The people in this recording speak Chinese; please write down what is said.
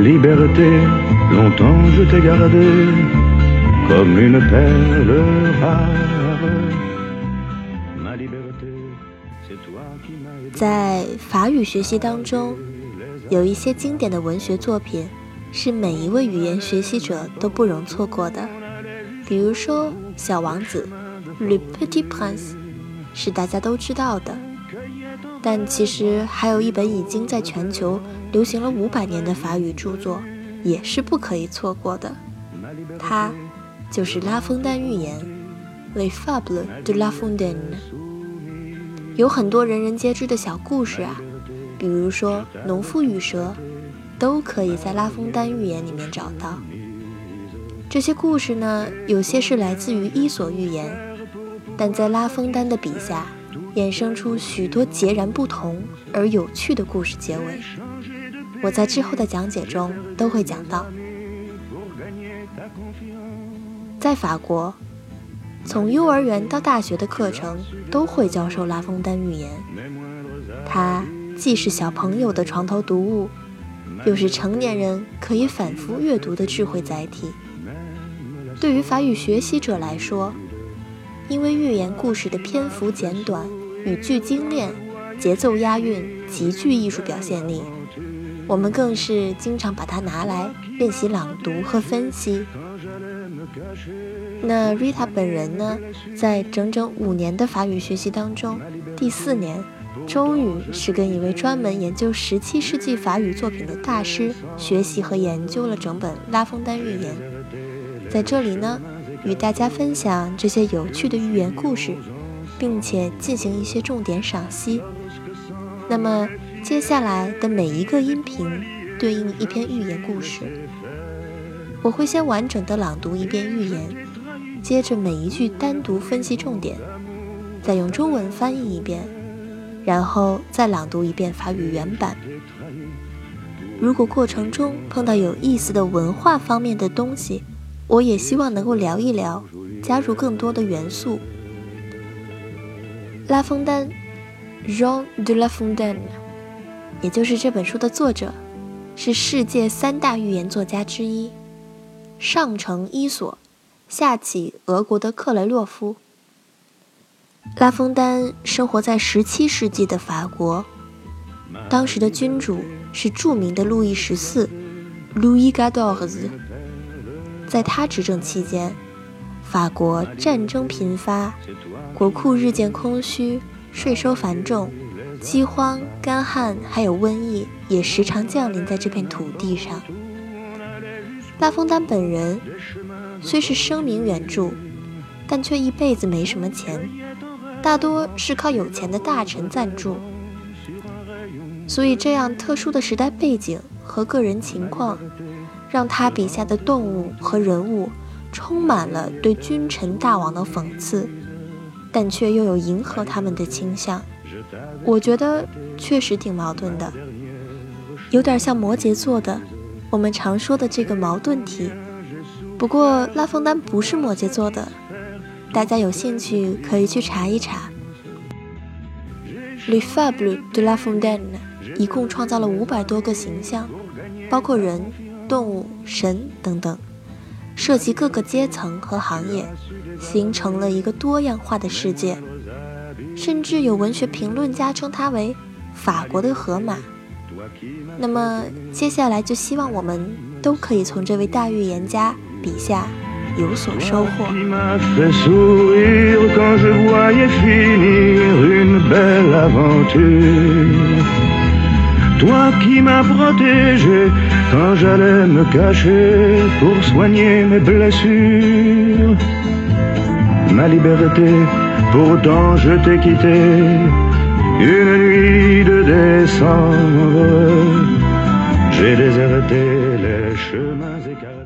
Liberté, longtemps je t'ai gardé comme une perle rare. Ma liberté, c'est toi qui m'as 在法语学习当中，有一些经典的文学作品是每一位语言学习者都不容错过的。比如说《小王子》（Le Petit Prince） 是大家都知道的，但其实还有一本已经在全球流行了五百年的法语著作，也是不可以错过的。它就是《拉封丹寓言》（Les Fables de La Fontaine）。有很多人人皆知的小故事啊，比如说农夫与蛇，都可以在《拉封丹寓言》里面找到。这些故事呢，有些是来自于伊索寓言，但在拉封丹的笔下，衍生出许多截然不同而有趣的故事结尾。我在之后的讲解中都会讲到。在法国，从幼儿园到大学的课程都会教授拉封丹寓言，它既是小朋友的床头读物，又是成年人可以反复阅读的智慧载体。对于法语学习者来说，因为寓言故事的篇幅简短、语句精炼、节奏押韵，极具艺术表现力，我们更是经常把它拿来练习朗读和分析。那 Rita 本人呢，在整整五年的法语学习当中，第四年终于是跟一位专门研究十七世纪法语作品的大师学习和研究了整本《拉封丹寓言》。在这里呢，与大家分享这些有趣的寓言故事，并且进行一些重点赏析。那么接下来的每一个音频对应一篇寓言故事，我会先完整的朗读一遍寓言，接着每一句单独分析重点，再用中文翻译一遍，然后再朗读一遍法语原版。如果过程中碰到有意思的文化方面的东西，我也希望能够聊一聊，加入更多的元素。拉封丹，Jean de La Fontaine，也就是这本书的作者，是世界三大寓言作家之一，上承伊索，下启俄国的克雷洛夫。拉封丹生活在17世纪的法国，当时的君主是著名的路易十四，Louis Quatorze。在他执政期间，法国战争频发，国库日渐空虚，税收繁重，饥荒、干旱还有瘟疫也时常降临在这片土地上。拉封丹本人虽是声名远著，但却一辈子没什么钱，大多是靠有钱的大臣赞助。所以，这样特殊的时代背景和个人情况。让他笔下的动物和人物充满了对君臣大王的讽刺，但却又有迎合他们的倾向。我觉得确实挺矛盾的，有点像摩羯座的我们常说的这个矛盾体。不过拉封丹不是摩羯座的，大家有兴趣可以去查一查。Le Fable de La Fontaine 一共创造了五百多个形象，包括人。动物、神等等，涉及各个阶层和行业，形成了一个多样化的世界。甚至有文学评论家称它为“法国的荷马”。那么，接下来就希望我们都可以从这位大预言家笔下有所收获。Toi qui m'as protégé quand j'allais me cacher pour soigner mes blessures. Ma liberté, pourtant je t'ai quitté une nuit de décembre. J'ai déserté les chemins écartés.